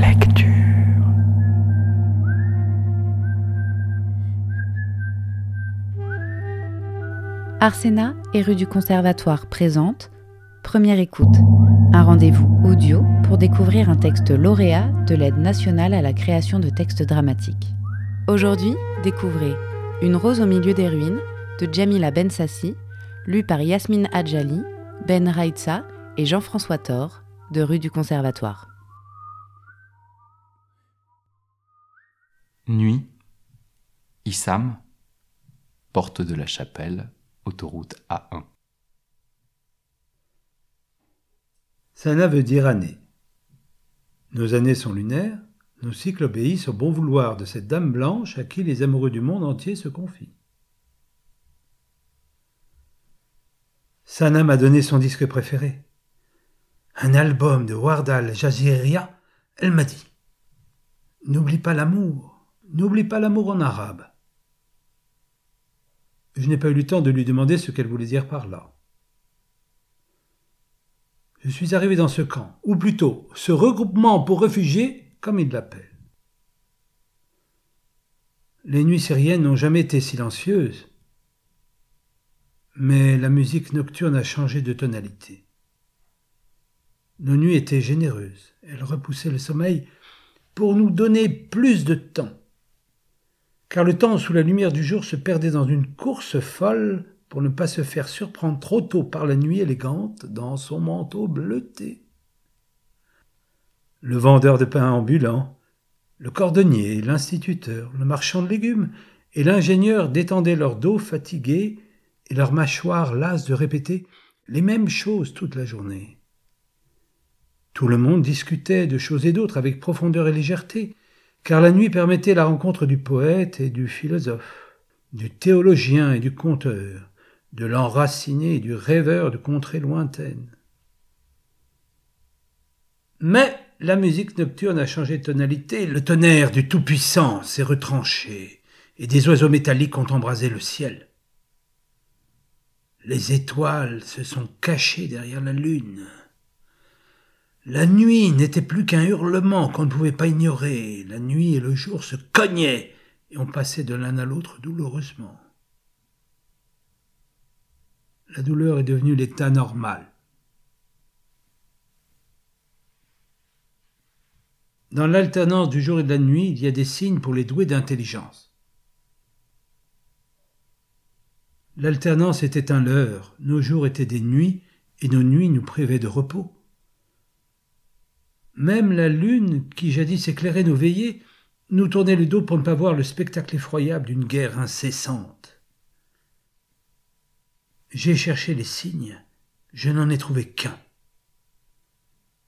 Lecture. Arsena et rue du Conservatoire présente Première écoute, un rendez-vous audio pour découvrir un texte lauréat de l'aide nationale à la création de textes dramatiques. Aujourd'hui, découvrez Une rose au milieu des ruines de Jamila Bensassi, lu par Yasmine Adjali, Ben Raitsa et Jean-François Thor de rue du Conservatoire. Nuit. Issam. Porte de la Chapelle, autoroute A1. Sana veut dire année. Nos années sont lunaires, nos cycles obéissent au bon vouloir de cette dame blanche à qui les amoureux du monde entier se confient. Sana m'a donné son disque préféré. Un album de Wardal Jaziria. Elle m'a dit N'oublie pas l'amour, n'oublie pas l'amour en arabe. Je n'ai pas eu le temps de lui demander ce qu'elle voulait dire par là. Je suis arrivé dans ce camp, ou plutôt ce regroupement pour réfugiés, comme ils l'appellent. Les nuits syriennes n'ont jamais été silencieuses, mais la musique nocturne a changé de tonalité. Nos nuits étaient généreuses, elles repoussaient le sommeil pour nous donner plus de temps car le temps sous la lumière du jour se perdait dans une course folle pour ne pas se faire surprendre trop tôt par la nuit élégante dans son manteau bleuté. Le vendeur de pain ambulant, le cordonnier, l'instituteur, le marchand de légumes et l'ingénieur détendaient leur dos fatigué et leurs mâchoires lasses de répéter les mêmes choses toute la journée. Tout le monde discutait de choses et d'autres avec profondeur et légèreté, car la nuit permettait la rencontre du poète et du philosophe, du théologien et du conteur, de l'enraciné et du rêveur de contrées lointaines. Mais la musique nocturne a changé de tonalité, le tonnerre du Tout-Puissant s'est retranché, et des oiseaux métalliques ont embrasé le ciel. Les étoiles se sont cachées derrière la lune. La nuit n'était plus qu'un hurlement qu'on ne pouvait pas ignorer. La nuit et le jour se cognaient et on passait de l'un à l'autre douloureusement. La douleur est devenue l'état normal. Dans l'alternance du jour et de la nuit, il y a des signes pour les doués d'intelligence. L'alternance était un leurre, nos jours étaient des nuits, et nos nuits nous privaient de repos. Même la lune, qui jadis éclairait nos veillées, nous tournait le dos pour ne pas voir le spectacle effroyable d'une guerre incessante. J'ai cherché les signes, je n'en ai trouvé qu'un,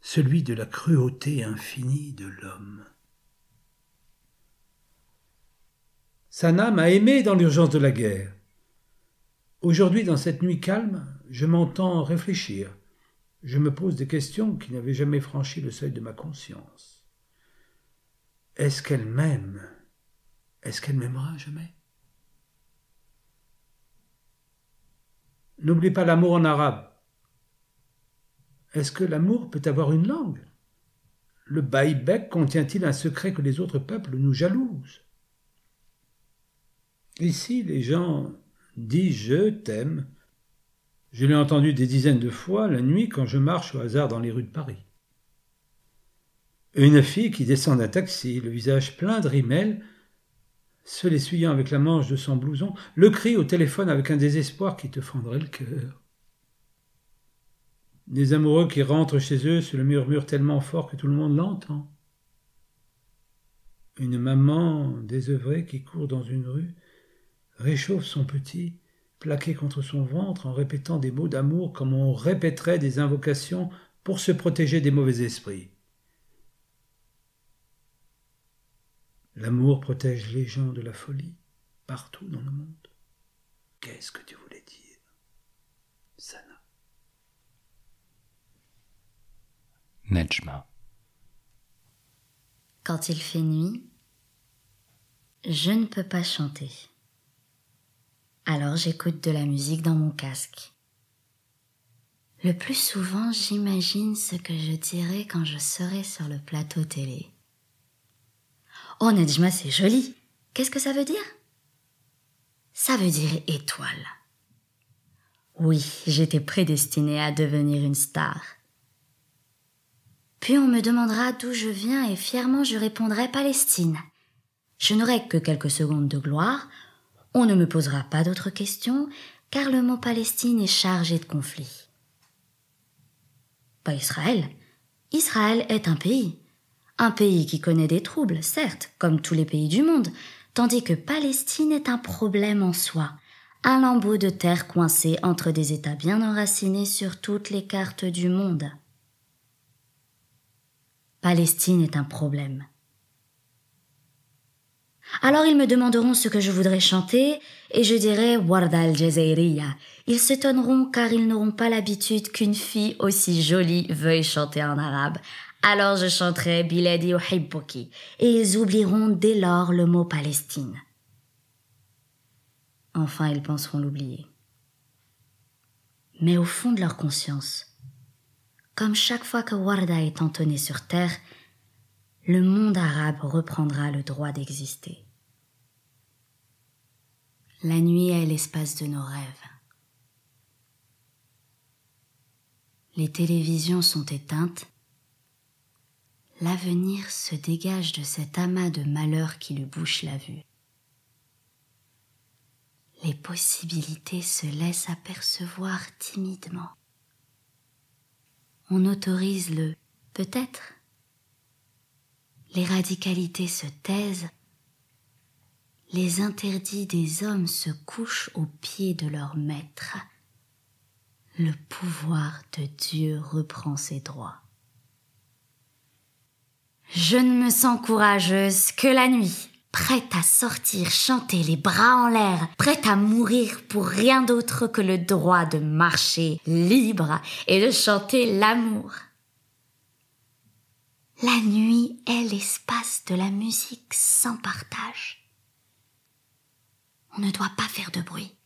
celui de la cruauté infinie de l'homme. Sana m'a aimé dans l'urgence de la guerre. Aujourd'hui, dans cette nuit calme, je m'entends réfléchir, je me pose des questions qui n'avaient jamais franchi le seuil de ma conscience. Est-ce qu'elle m'aime? Est-ce qu'elle m'aimera jamais? N'oublie pas l'amour en arabe. Est-ce que l'amour peut avoir une langue? Le baïbek contient-il un secret que les autres peuples nous jalousent? Ici, les gens disent je t'aime je l'ai entendu des dizaines de fois la nuit quand je marche au hasard dans les rues de Paris. Une fille qui descend d'un taxi, le visage plein de rimel, se l'essuyant avec la manche de son blouson, le crie au téléphone avec un désespoir qui te fendrait le cœur. Des amoureux qui rentrent chez eux se le murmurent tellement fort que tout le monde l'entend. Une maman désœuvrée qui court dans une rue réchauffe son petit plaqué contre son ventre en répétant des mots d'amour comme on répéterait des invocations pour se protéger des mauvais esprits. L'amour protège les gens de la folie partout dans le monde. Qu'est-ce que tu voulais dire, Sana? Nejma. Quand il fait nuit, je ne peux pas chanter. Alors j'écoute de la musique dans mon casque. Le plus souvent, j'imagine ce que je dirai quand je serai sur le plateau télé. Oh, Najma, c'est joli. Qu'est-ce que ça veut dire? Ça veut dire étoile. Oui, j'étais prédestinée à devenir une star. Puis on me demandera d'où je viens et fièrement je répondrai Palestine. Je n'aurai que quelques secondes de gloire, on ne me posera pas d'autres questions, car le mot Palestine est chargé de conflits. Pas Israël. Israël est un pays. Un pays qui connaît des troubles, certes, comme tous les pays du monde, tandis que Palestine est un problème en soi, un lambeau de terre coincé entre des États bien enracinés sur toutes les cartes du monde. Palestine est un problème. Alors ils me demanderont ce que je voudrais chanter, et je dirai Warda al Ils s'étonneront car ils n'auront pas l'habitude qu'une fille aussi jolie veuille chanter en arabe. Alors je chanterai Biladi Uhibbuki, et ils oublieront dès lors le mot Palestine. Enfin, ils penseront l'oublier. Mais au fond de leur conscience, comme chaque fois que Warda est entonnée sur terre, le monde arabe reprendra le droit d'exister. La nuit est l'espace de nos rêves. Les télévisions sont éteintes. L'avenir se dégage de cet amas de malheurs qui lui bouche la vue. Les possibilités se laissent apercevoir timidement. On autorise le peut-être les radicalités se taisent, les interdits des hommes se couchent aux pieds de leur maître. Le pouvoir de Dieu reprend ses droits. Je ne me sens courageuse que la nuit, prête à sortir chanter les bras en l'air, prête à mourir pour rien d'autre que le droit de marcher libre et de chanter l'amour. La nuit est l'espace de la musique sans partage. On ne doit pas faire de bruit.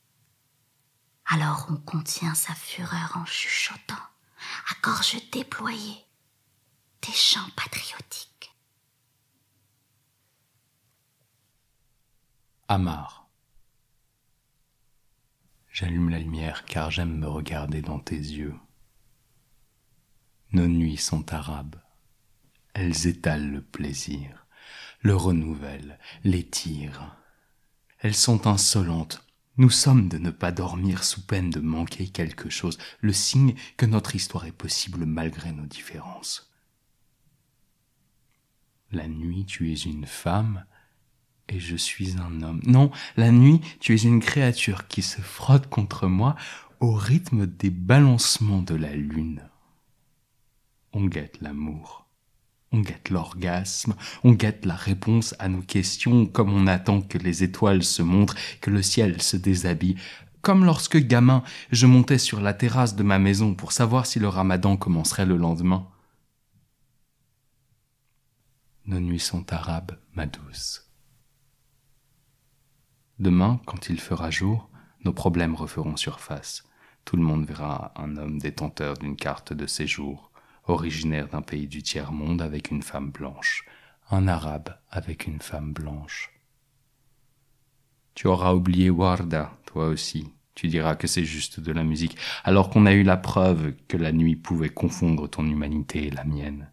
Alors on contient sa fureur en chuchotant, à gorge déployée, des chants patriotiques. Amar. J'allume la lumière car j'aime me regarder dans tes yeux. Nos nuits sont arabes elles étalent le plaisir, le renouvellent, l'étirent. Elles sont insolentes. Nous sommes de ne pas dormir sous peine de manquer quelque chose, le signe que notre histoire est possible malgré nos différences. La nuit, tu es une femme et je suis un homme. Non, la nuit, tu es une créature qui se frotte contre moi au rythme des balancements de la lune. On guette l'amour on guette l'orgasme, on guette la réponse à nos questions comme on attend que les étoiles se montrent, que le ciel se déshabille. Comme lorsque gamin, je montais sur la terrasse de ma maison pour savoir si le ramadan commencerait le lendemain. Nos nuits sont arabes, ma douce. Demain, quand il fera jour, nos problèmes referont surface. Tout le monde verra un homme détenteur d'une carte de séjour, originaire d'un pays du tiers-monde avec une femme blanche, un arabe avec une femme blanche. Tu auras oublié Warda, toi aussi. Tu diras que c'est juste de la musique, alors qu'on a eu la preuve que la nuit pouvait confondre ton humanité et la mienne,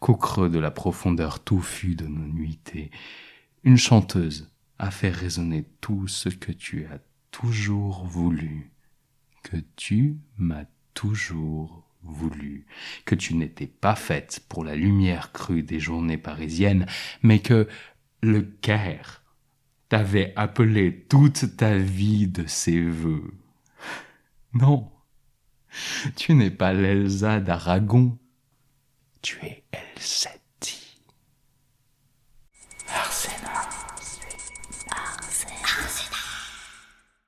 qu'au creux de la profondeur touffue de nos nuitées, une chanteuse a fait résonner tout ce que tu as toujours voulu, que tu m'as toujours voulu, que tu n'étais pas faite pour la lumière crue des journées parisiennes, mais que le Caire t'avait appelé toute ta vie de ses voeux. Non, tu n'es pas l'Elsa d'Aragon, tu es Elsa.